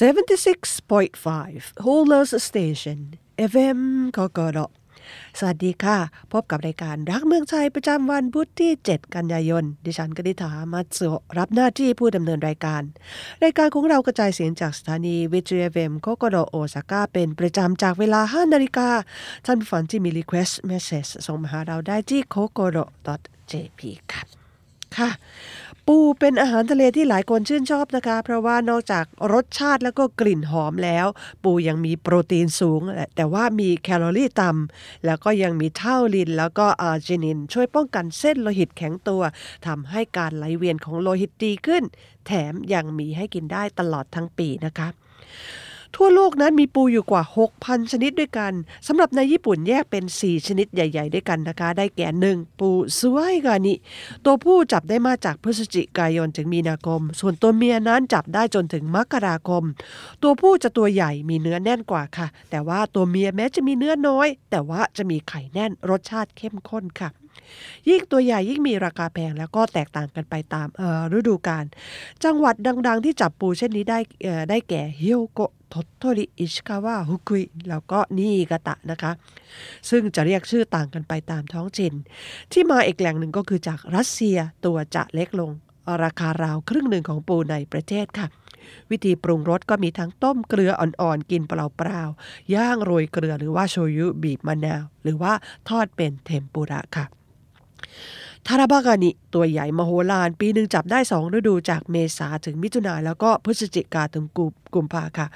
76.5 Holders Station FM กกรสวัสดีค่ะ พบกับรายการรักเมืองไทยประจำวันพุธที่ 7 กันยายน ดิฉันกนิษฐามาสุรับหน้าที่ผู้ดำเนินรายการ รายการของเรากระจายเสียงจากสถานีวิทยุ FM COCOLO โอซาก้าเป็นประจำจากเวลา 5 นาฬิกา ท่านผู้ฟังที่มี request message ส่งมาหาเราได้ที่ cocolo.jp ค่ะค่ะ ปูเป็นอาหารทะเลที่หลายคนชื่นชอบนะคะ เพราะว่านอกจากรสชาติแล้วก็กลิ่นหอมแล้ว ปูยังมีโปรตีนสูง แต่ว่ามีแคลอรี่ต่ำแล้วก็ยังมีเท่าลิน แล้วก็อาร์จินิน ช่วยป้องกันเส้นโลหิตแข็งตัวทำให้การไหลเวียนของโลหิตดีขึ้น แถมยังมีให้กินได้ตลอดทั้งปีนะคะ ทั่วโลกนั้นมีปูอยู่กว่า 6,000 ชนิดด้วยกันสำหรับในญี่ปุ่นแยกเป็น 4 ชนิดใหญ่ ๆ ด้วยกันนะคะ ได้แก่หนึ่งปูซุยกานิ ตัวผู้จับได้มาจากพฤศจิกายนถึงมีนาคม ส่วนตัวเมียนั้นจับได้จนถึงมกราคม ตัวผู้จะตัวใหญ่มีเนื้อแน่นกว่าค่ะ แต่ว่าตัวเมียแม้จะมีเนื้อน้อย แต่ว่าจะมีไข่แน่นรสชาติเข้มข้นค่ะ ยิ่งตัวใหญ่ยิ่งมีราคาแพงแล้วก็แตกต่างกันไปตามฤดูกาลจังหวัดดังๆ ที่จับปูเช่นนี้ได้ได้แก่ฮิโอโกทตโตริอิชคาวะฮุกุยแล้วก็นิกาตะนะคะ ซึ่งจะเรียกชื่อต่างกันไปตามท้องถิ่นที่มาอีกแหล่งหนึ่งก็คือจากรัสเซียตัวจะเล็กลง ราคาราวครึ่งหนึ่งของปูในประเทศค่ะ วิธีปรุงรสก็มีทั้งต้มเกลืออ่อนๆ กินเปล่าๆย่างโรยเกลือหรือว่าโชยุบีบมะนาว หรือว่าทอดเป็นเทมปุระค่ะ ทาราบากานิตัวใหญ่มโหฬารปีหนึ่งจับได้สองฤดูจากเมษาถึงมิถุนาแล้วก็พฤศจิกาถึงกุมภาค่ะ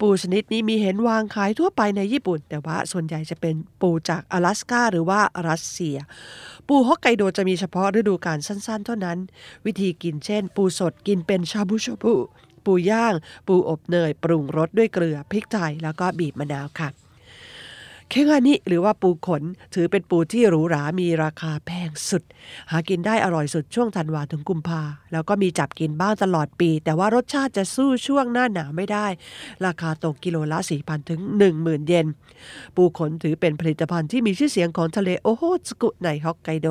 ปูชนิดนี้มีเห็นวางขายทั่วไปในญี่ปุ่น แต่ว่าส่วนใหญ่จะเป็นปูจาก阿拉สกาหรือว่ารัสเซีย ปูฮอกไกโดจะมีเฉพาะฤดูกาลสั้นๆ เท่านั้น วิธีกินเช่น ปูสดกินเป็นชาบูชาบูปูย่าง ปูอบเนย ปรุงรสด้วยเกลือพริกไทยแล้วก็บีบมะนาวค่ะ เคงานิหรือว่าปูขน ถือเป็นปูที่หรูหรา มีราคาแพงสุด หากินได้อร่อยสุดช่วงธันวาถึงกุมภาแล้วก็มีจับกินบ้างตลอดปี แต่ว่ารสชาติจะสู้ช่วงหน้าหนาวไม่ได้ ราคาตกกิโลละ4,000ถึง10,000 เยน ปูขนถือเป็นผลิตภัณฑ์ที่มีชื่อเสียงของทะเลโอโฮสกุในฮอกไกโด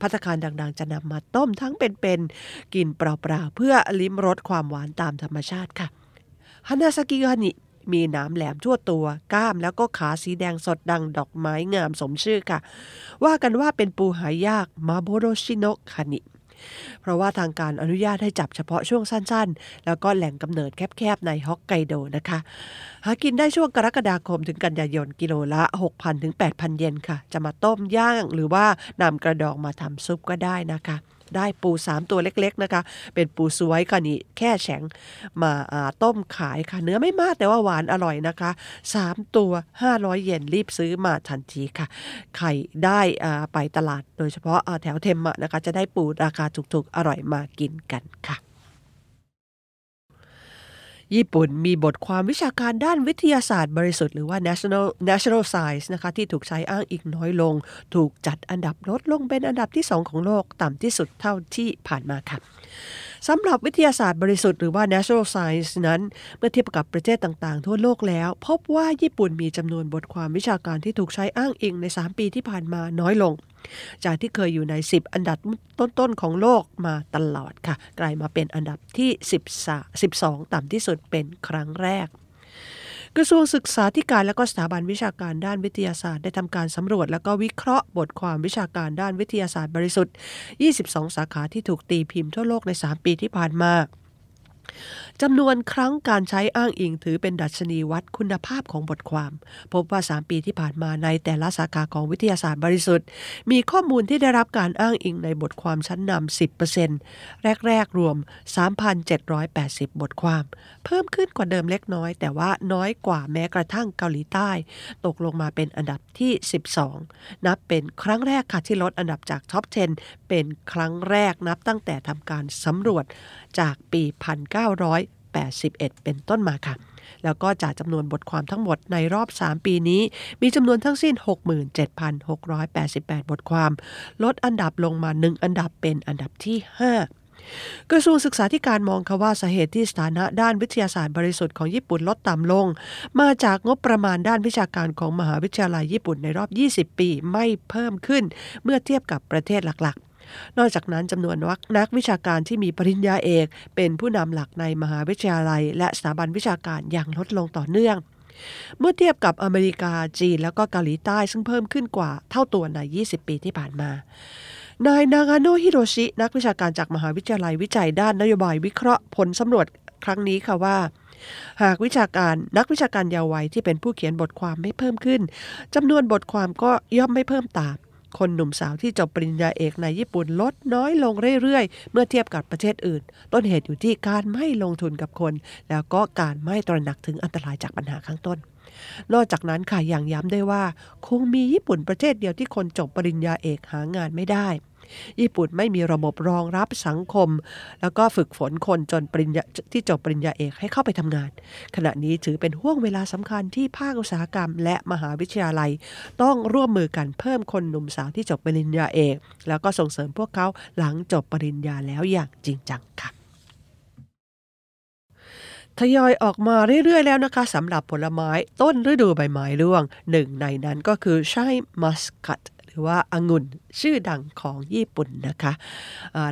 พัตคารดังๆ จะนำมาต้มทั้งเป็นๆกินเปล่าๆเพื่อลิ้มรสความหวานตามธรรมชาติค่ะฮานาซากิกานิ มีหนามแหลมทั่วตัว ก้ามแล้วก็ขาสีแดงสดดังดอกไม้งามสมชื่อค่ะ ว่ากันว่าเป็นปูหายากมาโบโรชิโนคานิเพราะว่าทางการอนุญาตให้จับเฉพาะช่วงสั้นๆ แล้วก็แหล่งกำเนิดแคบๆ ในฮอกไกโดนะคะ หากินได้ช่วงกรกฎาคมถึงกันยายนกิโลละ 6,000 ถึง 8,000 เยนค่ะ จะมาต้มย่างหรือว่านำกระดองมาทำซุปก็ได้นะคะ ได้ปู3ตัวเล็กๆนะคะ เป็นปูสวยค่ะนี่แค่แฉงมาต้มขายค่ะ เนื้อไม่มากแต่ว่าหวานอร่อยนะคะ 3 ตัว 500 เยนรีบซื้อมาทันทีค่ะ ไข่ได้ไปตลาดโดยเฉพาะแถวเทมมะนะคะ จะได้ปูราคาถูกๆ อร่อยมากินกันค่ะ ญี่ปุ่นมีบทความวิชาการด้านวิทยาศาสตร์บริสุทธิ์หรือว่า national national science นะคะที่ถูกใช้อ้างอีกน้อยลง ถูกจัดอันดับลดลงเป็นอันดับที่ 2 ของโลกต่ำที่สุดเท่าที่ผ่านมาค่ะ สำหรับวิทยาศาสตร์บริสุทธิ์หรือว่า natural science นั้น เมื่อเทียบกับประเทศต่างๆ ทั่วโลกแล้ว พบว่าญี่ปุ่นมีจำนวนบทความวิชาการที่ถูกใช้อ้างอิงใน 3 ปีที่ผ่านมาน้อยลง จากที่เคยอยู่ใน 10 อันดับต้นๆของโลกมาตลอดค่ะ กลายมาเป็นอันดับที่12ต่ำที่สุดเป็นครั้งแรก กระทรวงศึกษาธิการและก็สถาบันวิชาการด้านวิทยาศาสตร์ได้ทำการสำรวจ และก็วิเคราะห์บทความวิชาการด้านวิทยาศาสตร์บริสุทธิ์ 22 สาขาที่ถูกตีพิมพ์ทั่วโลกใน 3 ปีที่ผ่านมา จำนวนครั้งการใช้อ้างอิงถือเป็นดัชนีวัดคุณภาพของบทความ พบว่า 3 ปีที่ผ่านมาในแต่ละสาขาของวิทยาศาสตร์บริสุทธิ์ มีข้อมูลที่ได้รับการอ้างอิงในบทความชั้นนำ 10%แรก ๆ รวม 3,780 บทความ เพิ่มขึ้นกว่าเดิมเล็กน้อย แต่ว่าน้อยกว่าแม้กระทั่งเกาหลีใต้ ตกลงมาเป็นอันดับที่ 12 นับเป็นครั้งแรกค่ะที่ลดอันดับจากท็อป 10 เป็นครั้งแรกนับตั้งแต่ทำการสำรวจจากปี1981 เป็นต้นมาค่ะ แล้วก็จากจำนวนบทความทั้งหมดในรอบ 3 ปีนี้ มีจำนวนทั้งสิ้น 67,688 บทความ ลดอันดับลงมา 1 อันดับเป็นอันดับที่ 5กระทรวงศึกษาธิการมองค่ะว่าสาเหตุที่สถานะด้านวิทยาศาสตร์บริสุทธิ์ของญี่ปุ่นลดต่ำลง มาจากงบประมาณด้านวิชาการของมหาวิทยาลัยญี่ปุ่นในรอบ 20 ปีไม่เพิ่มขึ้น เมื่อเทียบกับประเทศหลัก นอกจากนั้นจำนวนนักวิชาการที่มีปริญญาเอก เป็นผู้นำหลักในมหาวิทยาลัย และสถาบันวิชาการอย่างลดลงต่อเนื่อง เมื่อเทียบกับอเมริกาจีน แล้วก็เกาหลีใต้ซึ่งเพิ่มขึ้นกว่าเท่าตัวใน 20 ปีที่ผ่านมานายนางาโนฮิโรชิ นักวิชาการจากมหาวิทยาลัยวิจัยด้านนโยบายวิเคราะห์ผลสำรวจครั้งนี้ค่ะว่า หากวิชาการนักวิชาการเยาว์วัยที่เป็นผู้เขียนบทความไม่เพิ่มขึ้นจำนวนบทความก็ย่อมไม่เพิ่มตาม คนหนุ่มสาวที่จบปริญญาเอกในญี่ปุ่นลดน้อยลงเรื่อยๆ เมื่อเทียบกับประเทศอื่น ต้นเหตุอยู่ที่การไม่ลงทุนกับคน แล้วก็การไม่ตระหนักถึงอันตรายจากปัญหาข้างต้นนอกจากนั้นค่ะอย่างย้ำได้ว่า คงมีญี่ปุ่นประเทศเดียวที่คนจบปริญญาเอกหางานไม่ได้ ญี่ปุ่นไม่มีระบบรองรับสังคม แล้วก็ฝึกฝนคนจนปริญญาที่จบปริญญาเอกให้เข้าไปทำงาน ขณะนี้ถือเป็นห่วงเวลาสำคัญที่ภาคอุตสาหกรรม และมหาวิทยาลัย ต้องร่วมมือกันเพิ่มคนหนุ่มสาวที่จบปริญญาเอก แล้วก็ส่งเสริมพวกเขาหลังจบปริญญาแล้วอย่างจริงจังค่ะทยอยออกมาเรื่อยๆ แล้วนะคะสำหรับผลไม้ต้นฤดูใบไม้ร่วง หนึ่งในนั้นก็คือใช่มัสกัดว่าองุ่นชื่อดังของญี่ปุ่นนะคะ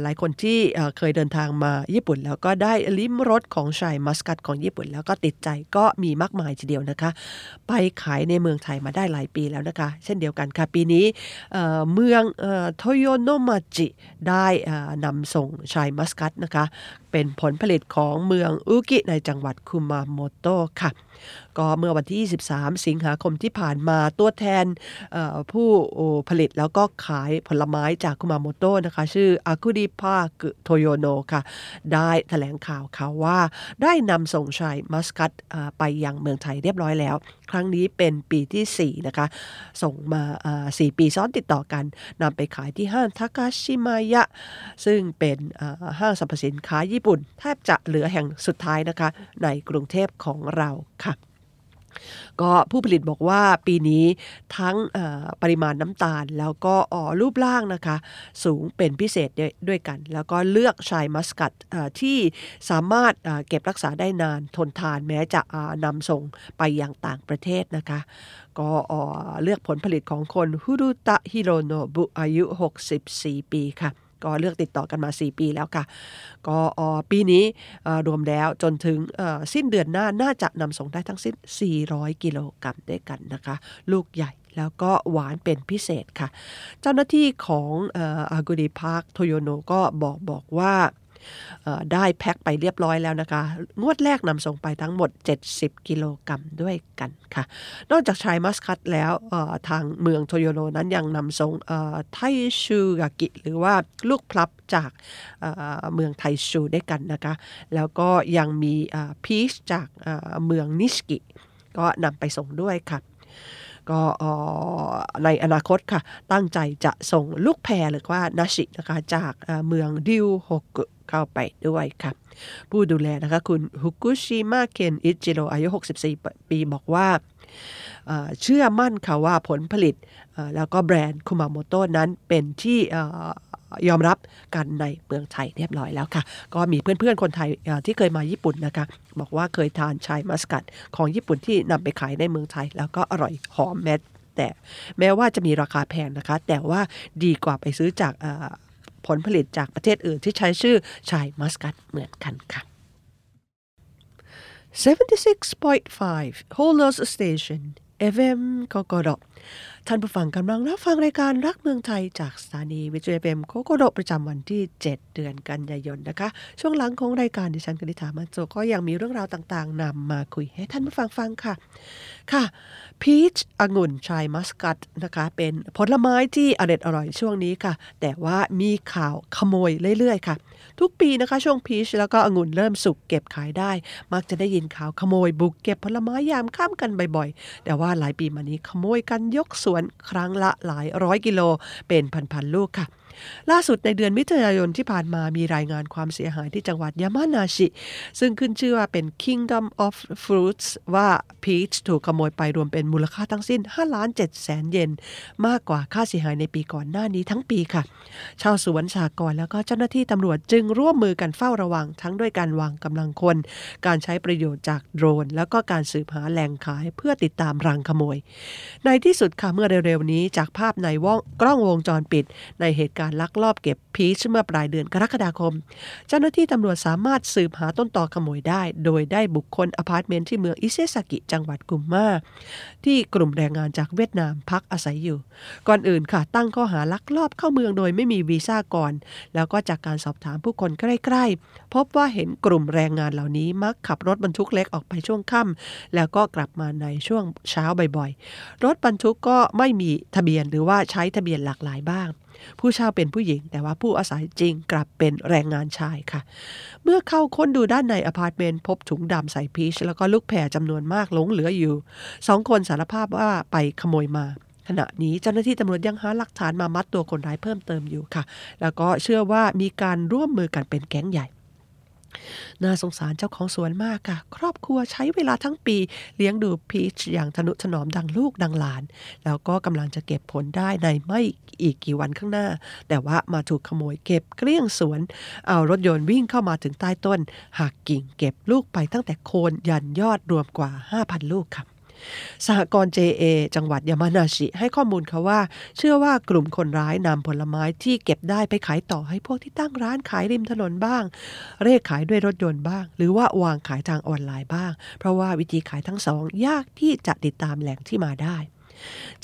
หลายคนที่เคยเดินทางมาญี่ปุ่น แล้วก็ได้ลิ้มรสของชายมัสกัดของญี่ปุ่น แล้วก็ติดใจก็มีมากมายทีเดียวนะคะ ไปขายในเมืองไทยมาได้หลายปีแล้วนะคะ เช่นเดียวกันค่ะ ปีนี้เมืองโทโยโนมาจิได้นำส่งชายมัสกัดนะคะ เป็นผลผลิตของเมืองอุกิในจังหวัดคุมาโมโตะค่ะก็เมื่อวันที่ 23 สิงหาคมที่ผ่านมาตัวแทนผู้ผลิตแล้วก็ขายผลไม้จากคุมาโมโตะนะคะ ชื่ออากุดิพากโทโยโนค่ะ ได้แถลงข่าวค่ะว่าได้นำส่งชายมัสกัตไปยังเมืองไทยเรียบร้อยแล้ว ครั้งนี้เป็นปีที่ 4 นะคะ ส่งมา 4 ปีซ้อนติดต่อกันนำไปขายที่ห้างทากาชิมายะ ซึ่งเป็นห้างสรรพสินค้าญี่ปุ่น แทบจะเหลือแห่งสุดท้ายนะคะ ในกรุงเทพของเราค่ะ ก็ผู้ผลิตบอกว่าปีนี้ทั้งปริมาณน้ำตาล แล้วก็ออรูปร่างนะคะ สูงเป็นพิเศษด้วยกัน แล้วก็เลือกชายมัสกัดที่สามารถเก็บรักษาได้นานทนทานแม้จะนำส่งไปยังต่างประเทศนะคะ ก็เลือกผลผลิตของคนฮุรุตะฮิโรโนบุอายุ 64 ปีค่ะ ก็เลือกติดต่อกันมา 4 ปีแล้วค่ะ ก็ปีนี้รวมแล้วจนถึงสิ้นเดือนหน้าน่าจะนำส่งได้ทั้งสิ้น 400 กิโลกรัมด้วยกันนะคะ ลูกใหญ่แล้วก็หวานเป็นพิเศษค่ะ เจ้าหน้าที่ของอากูดีพาร์คโทโยโนก็บอกบอกว่า ได้แพ็คไปเรียบร้อยแล้วนะคะ งวดแรกนำส่งไปทั้งหมด 70 กิโลกรัมด้วยกันค่ะ นอกจากชายมัสคัตแล้วทางเมืองโตโยโนนั้นยังนำส่งไทชูกากิ หรือว่าลูกพลับจากเมืองไทชูด้วยกันนะคะ แล้วก็ยังมีพีชจากเมืองนิสกิ ก็นำไปส่งด้วยค่ะ ก็ในอนาคตค่ะ ตั้งใจจะส่งลูกแพรหรือว่านาชินะคะจากเมืองดิวฮกุเข้าไปด้วยค่ะ ผู้ดูแลนะคะคุณฮุกุชิมะเคนอิจิโรอายุ 64 ปีบอกว่าเชื่อมั่นค่ะว่าผลผลิตแล้วก็แบรนด์คุมาโมโตะนั้นเป็นที่ ยอมรับกันในเมืองไทยเรียบร้อยแล้วค่ะ ก็มีเพื่อนๆคนไทยที่เคยมาญี่ปุ่นนะคะ บอกว่าเคยทานชายมัสกัดของญี่ปุ่นที่นำไปขายในเมืองไทย แล้วก็อร่อยหอมแม้แต่แม้ว่าจะมีราคาแพงนะคะ แต่ว่าดีกว่าไปซื้อจากผลผลิตจากประเทศอื่นที่ใช้ชื่อชายมัสกัดเหมือนกันค่ะ 76.5 Holos Station FM กกร ท่านผู้ฟังกำลังรับฟังรายการรักเมืองไทยจากสถานีวิทยุเอมโคโกโดประจำวันที่ 7 เดือนกันยายนนะคะ ช่วงหลังของรายการดิฉันกนิษฐามาโจก็ยังมีเรื่องราวต่างๆนำมาคุยให้ท่านผู้ฟังฟังค่ะ ค่ะพีชองุ่นชายมัสกัดนะคะ เป็นผลไม้ที่อร่อยอร่อยช่วงนี้ค่ะ แต่ว่ามีข่าวขโมยเรื่อยๆค่ะ ทุกปีนะคะช่วงพีชแล้วก็องุ่นเริ่มสุกเก็บขายได้ มักจะได้ยินข่าวขโมยบุกเก็บผลไม้ยามข้ามกันบ่อยๆ แต่ว่าหลายปีมานี้ขโมยกันยกสวนครั้งละหลายร้อยกิโลเป็นพันๆลูกค่ะ ล่าสุดในเดือนมิถุนายนที่ผ่านมามีรายงานความเสียหายที่จังหวัดยามานาชิ ซึ่งขึ้นชื่อว่าเป็น Kingdom of Fruits ว่าพีชถูกขโมยไปรวมเป็นมูลค่าทั้งสิ้น5ล้าน7แสนเยน มากกว่าค่าเสียหายในปีก่อนหน้านี้ทั้งปีค่ะ ชาวสวนสากรแล้วก็เจ้าหน้าที่ตำรวจจึงร่วมมือกันเฝ้าระวัง ทั้งด้วยการวางกำลังคน การใช้ประโยชน์จากโดรน แล้วก็การสืบหาแหล่งขายเพื่อติดตามรังขโมย ในที่สุดค่ะเมื่อเร็วๆนี้จากภาพในวงกล้องวงจรปิด ในเหตุการณ์การลักลอบเก็บพีชเมื่อปลายเดือนกรกฎาคม เจ้าหน้าที่ตำรวจสามารถสืบหาต้นตอขโมยได้ โดยได้บุกค้นอพาร์ตเมนต์ที่เมืองอิเซซากิจังหวัดกุมมาที่กลุ่มแรงงานจากเวียดนามพักอาศัยอยู่ ก่อนอื่นค่ะตั้งข้อหาลักลอบเข้าเมืองโดยไม่มีวีซ่าก่อน แล้วก็จากการสอบถามผู้คนใกล้ ๆ พบว่าเห็นกลุ่มแรงงานเหล่านี้มักขับรถบรรทุกเล็กออกไปช่วงค่ำแล้วก็กลับมาในช่วงเช้าบ่อยๆ รถบรรทุกก็ไม่มีทะเบียนหรือว่าใช้ทะเบียนหลากหลายบ้าง ผู้เช่าเป็นผู้หญิง แต่ว่าผู้อาศัยจริงกลับเป็นแรงงานชายค่ะ เมื่อเข้าค้นดูด้านในอพาร์ตเมนต์พบถุงดำใส่พีช แล้วก็ลูกแพรจำนวนมากหลงเหลืออยู่สองคนสารภาพว่าไปขโมยมาขณะนี้เจ้าหน้าที่ตำรวจยังหาหลักฐานมามัดตัวคนร้ายเพิ่มเติมอยู่ค่ะ แล้วก็เชื่อว่ามีการร่วมมือกันเป็นแก๊งใหญ่ น่าสงสารเจ้าของสวนมากค่ะ ครอบครัวใช้เวลาทั้งปี เลี้ยงดูพีชอย่างทนุถนอมดังลูกดังหลาน แล้วก็กำลังจะเก็บผลได้ในไม่อีกกี่วันข้างหน้า แต่ว่ามาถูกขโมยเก็บเกลี้ยงสวน เอารถยนต์วิ่งเข้ามาถึงใต้ต้นหักกิ่งเก็บลูกไปตั้งแต่โคนยันยอดรวมกว่า 5,000 ลูกค่ะ สหกรณ์ JA จังหวัดยามานาชิ ให้ข้อมูลเขาว่า เชื่อว่ากลุ่มคนร้ายนำผลไม้ที่เก็บได้ไปขายต่อให้พวกที่ตั้งร้านขายริมถนนบ้าง เร่ขายด้วยรถยนต์บ้าง หรือว่าวางขายทางออนไลน์บ้าง เพราะว่าวิธีขายทั้งสองยากที่จะติดตามแหล่งที่มาได้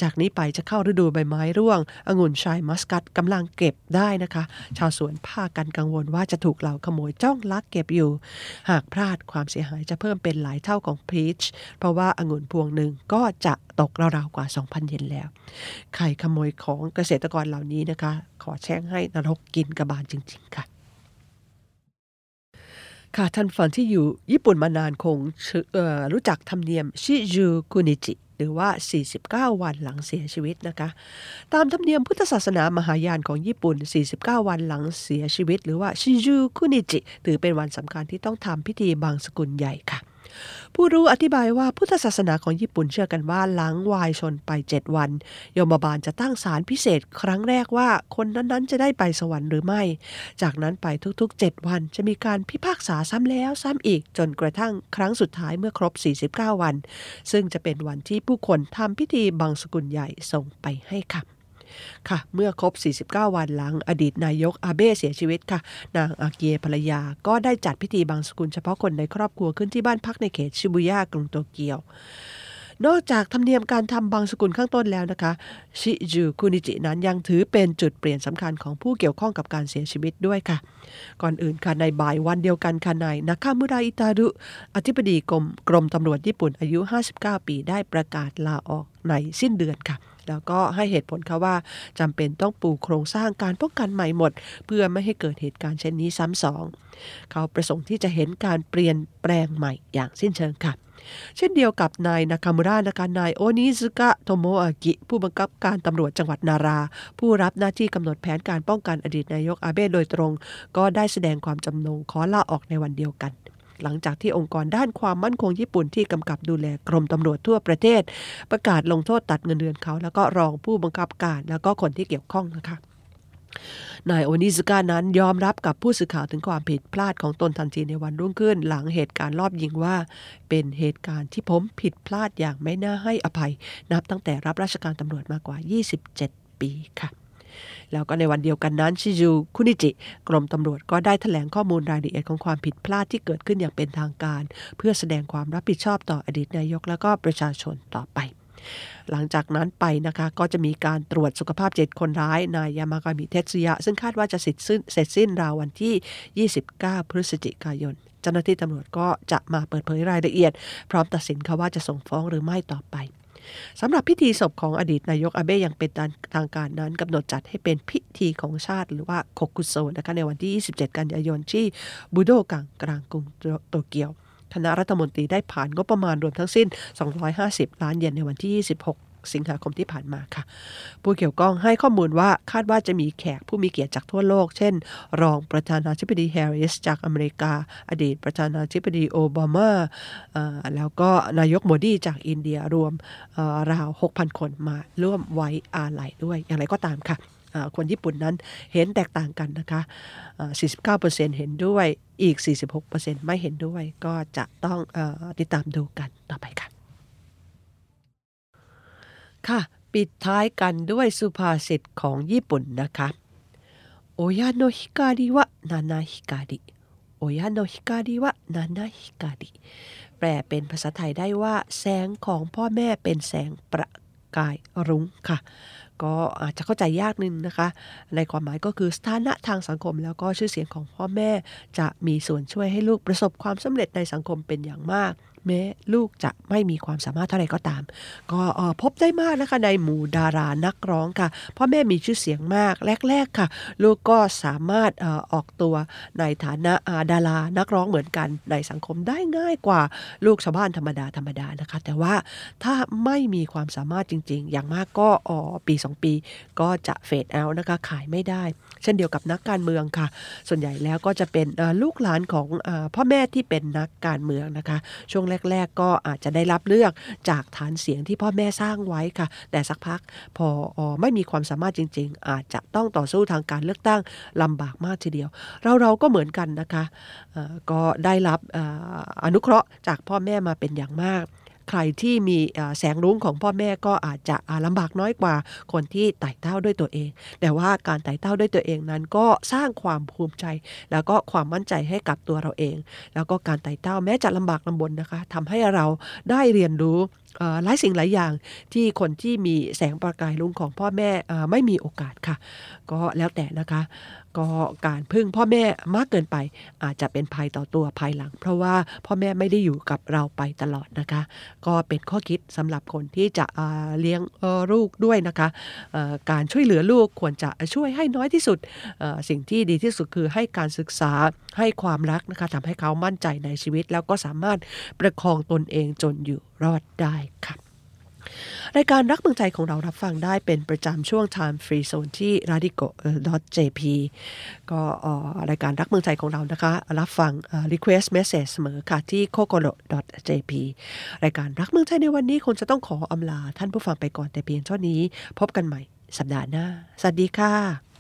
จากนี้ไปจะเข้าฤดูใบไม้ร่วงองุ่นชายมัสกัดกำลังเก็บได้นะคะ ชาวสวนพากันกังวลว่าจะถูกเหล่าขโมยจ้องลักเก็บอยู่ หากพลาดความเสียหายจะเพิ่มเป็นหลายเท่าของพีชเพราะว่าองุ่นพวงหนึ่งก็จะตกราวๆกว่า 2,000 เยนแล้วใครขโมยของเกษตรกรเหล่านี้นะคะ ขอแช่งให้นรกกินกระบาลจริง ๆ ค่ะ ค่ะท่านฟังที่อยู่ญี่ปุ่นมานานคงรู้จักธรรมเนียมชิจูคุนิจิหรือว่า 49 วันหลังเสียชีวิตนะคะ ตามธรรมเนียมพุทธศาสนามหายานของญี่ปุ่น 49 วันหลังเสียชีวิต หรือว่าชิจูคุนิจิถือเป็นวันสำคัญที่ต้องทำพิธีบางสกุลใหญ่ค่ะ ผู้รู้อธิบายว่าพุทธศาสนาของญี่ปุ่นเชื่อกันว่าหลังวายชนไป 7 วัน ยมบาลจะตั้งศาลพิเศษครั้งแรกว่าคนนั้นๆ จะได้ไปสวรรค์หรือไม่ จากนั้นไปทุกๆ 7 วันจะมีการพิพากษาซ้ำแล้วซ้ำอีกจนกระทั่งครั้งสุดท้ายเมื่อครบ 49 วัน ซึ่งจะเป็นวันที่ผู้คนทำพิธีบางสกุลใหญ่ส่งไปให้ค่ะ ค่ะ เมื่อครบ 49 วันหลังอดีตนายกอาเบ้เสียชีวิตค่ะ นางอาเกียภรรยาก็ได้จัดพิธีบางสกุลเฉพาะคนในครอบครัวขึ้นที่บ้านพักในเขตชิบุย่ากรุงโตเกียวนอกจากธรรมเนียมการทำบางสกุลข้างต้นแล้วนะคะ ชิจูคุนิจินั้นยังถือเป็นจุดเปลี่ยนสำคัญของผู้เกี่ยวข้องกับการเสียชีวิตด้วยค่ะ ก่อนอื่นค่ะในบ่ายวันเดียวกันค่ะนายนาคามุราอิตารุ อธิบดีกรมกรมตำรวจญี่ปุ่นอายุ 59 ปีได้ประกาศลาออกในสิ้นเดือนค่ะ แล้วก็ให้เหตุผลค่ะว่าจำเป็นต้องปูโครงสร้างการป้องกันใหม่หมด เพื่อไม่ให้เกิดเหตุการณ์เช่นนี้ซ้ำสอง เขาประสงค์ที่จะเห็นการเปลี่ยนแปลงใหม่อย่างสิ้นเชิงค่ะเช่นเดียวกับนายนาคามุระนะคะนายโอนิซึกะโทโมอากิ ผู้บังคับการตำรวจจังหวัดนารา ผู้รับหน้าที่กำหนดแผนการป้องกันอดีตนายกอาเบะโดยตรง ก็ได้แสดงความจำนงขอลาออกในวันเดียวกัน หลังจากที่องค์กรด้านความมั่นคงญี่ปุ่นที่กำกับดูแลกรมตำรวจทั่วประเทศ ประกาศลงโทษตัดเงินเดือนเขา แล้วก็รองผู้บังคับการ แล้วก็คนที่เกี่ยวข้องนะคะนายโอนิซึกะนั้นยอมรับกับผู้สื่อข่าวถึงความผิดพลาดของตนทันทีในวันรุ่งขึ้น หลังเหตุการณ์รอบยิงว่า เป็นเหตุการณ์ที่ผมผิดพลาดอย่างไม่น่าให้อภัย นับตั้งแต่รับราชการตำรวจมากว่า 27 ปีค่ะ แล้วก็ในวันเดียวกันนั้นชิจูคุนิจิ กรมตำรวจก็ได้แถลงข้อมูลรายละเอียดของความผิดพลาดที่เกิดขึ้นอย่างเป็นทางการ เพื่อแสดงความรับผิดชอบต่ออดีตนายกและก็ประชาชนต่อไปหลังจากนั้นไปนะคะก็จะมีการตรวจสุขภาพเจ็ดคนร้ายนายยามากามิเทสุยะ ซึ่งคาดว่าจะเสร็จสิ้นเสร็จสิ้นราววันที่ 29 พฤศจิกายน เจ้าหน้าที่ตำรวจก็จะมาเปิดเผยรายละเอียด พร้อมตัดสินค่ะว่าจะส่งฟ้องหรือไม่ต่อไป สำหรับพิธีศพของอดีตนายกอาเบะยังเป็นทางการนั้นกำหนดจัดให้เป็นพิธีของชาติหรือว่าโคกุโซนะคะในวันที่ 27 กันยายนที่บูโดกังกลางกรุงโตเกียวคณะรัฐมนตรีได้ผ่านงบประมาณรวมทั้งสิ้น 250 ล้านเยนในวันที่ 26 สิงหาคมที่ผ่านมาค่ะผู้เกี่ยวข้องให้ข้อมูลว่าคาดว่าจะมีแขกผู้มีเกียรติจากทั่วโลก เช่น รองประธานาธิบดีแฮร์ริสจากอเมริกา อดีตประธานาธิบดีโอบามาแล้วก็นายกโมดีจากอินเดียรวมราว 6,000 คนมาร่วมไว้อาลัยด้วย อย่างไรก็ตามค่ะคนญี่ปุ่นนั้นเห็นแตกต่างกันนะคะ 49%เห็นด้วย อีก 46%ไม่เห็นด้วย ก็จะต้องอติดตามดูกันต่อไปค่ะ ค่ะ ปิดท้ายกันด้วยสุภาษิตของญี่ปุ่นนะคะโอยาโนฮิการิวะนานาฮิการิโอยาโนฮิการิวะนานาฮิการิแปลเป็นภาษาไทยได้ว่า แสงของพ่อแม่เป็นแสงประกายรุ้งค่ะ ก็อาจจะเข้าใจยากนึงนะคะ ในความหมายก็คือสถานะทางสังคม แล้วก็ชื่อเสียงของพ่อแม่จะมีส่วนช่วยให้ลูกประสบความสำเร็จในสังคมเป็นอย่างมาก แม้ลูกจะไม่มีความสามารถเท่าไรก็ตาม ก็พบได้มากนะคะในหมู่ดารานักร้องค่ะพ่อแม่มีชื่อเสียงมากแรกๆค่ะ ลูกก็สามารถออกตัวในฐานะดารานักร้องเหมือนกันในสังคมได้ง่ายกว่าลูกชาวบ้านธรรมดาธรรมดานะคะ แต่ว่าถ้าไม่มีความสามารถจริง ๆ อย่างมากก็ปี 2 ปี ก็จะเฟดเอานะคะขายไม่ได้ เช่นเดียวกับนักการเมืองค่ะ ส่วนใหญ่แล้วก็จะเป็นลูกหลานของพ่อแม่ที่เป็นนักการเมืองนะคะ ช่วงแรก ๆ ก็อาจจะได้รับเลือกจากฐานเสียงที่พ่อแม่สร้างไว้ค่ะ แต่สักพักพออไม่มีความสามารถจริง ๆ อาจจะต้องต่อสู้ทางการเลือกตั้งลำบากมากทีเดียว เราเราก็เหมือนกันนะคะก็ได้รับอนุเคราะห์จากพ่อแม่มาเป็นอย่างมาก ใครที่มีแสงรุ้งของพ่อแม่ก็อาจจะลำบากน้อยกว่าคนที่ไต่เต้าด้วยตัวเอง แต่ว่าการไต่เต้าด้วยตัวเองนั้นก็สร้างความภูมิใจ แล้วก็ความมั่นใจให้กับตัวเราเอง แล้วก็การไต่เต้าแม้จะลำบากลำบนนะคะทำให้เราได้เรียนรู้ หลายสิ่งหลายอย่างที่คนที่มีแสงประกายลุงของพ่อแม่ไม่มีโอกาสค่ะ ก็แล้วแต่นะคะ ก็การพึ่งพ่อแม่มากเกินไป อาจจะเป็นภัยต่อตัวภายหลัง เพราะว่าพ่อแม่ไม่ได้อยู่กับเราไปตลอดนะคะ ก็เป็นข้อคิดสำหรับคนที่จะเลี้ยงลูกด้วยนะคะการช่วยเหลือลูกควรจะช่วยให้น้อยที่สุดสิ่งที่ดีที่สุดคือให้การศึกษาให้ความรักนะคะทำให้เขามั่นใจในชีวิต แล้วก็สามารถประคองตนเองจนอยู่รอดได้ค่ะรายการรักเมืองใจของเรารับฟังได้เป็นประจำช่วง Time Free Zone ที่ radico.jp ก็รายการรักเมืองใจของเรานะคะ รับฟัง request message เสมอค่ะที่ kokoro.jp รายการรักเมืองใจในวันนี้คงจะต้องขออำลาท่านผู้ฟังไปก่อนแต่เพียงเท่านี้ พบกันใหม่สัปดาห์หน้า สวัสดีค่ะ